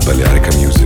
от Balearica Music.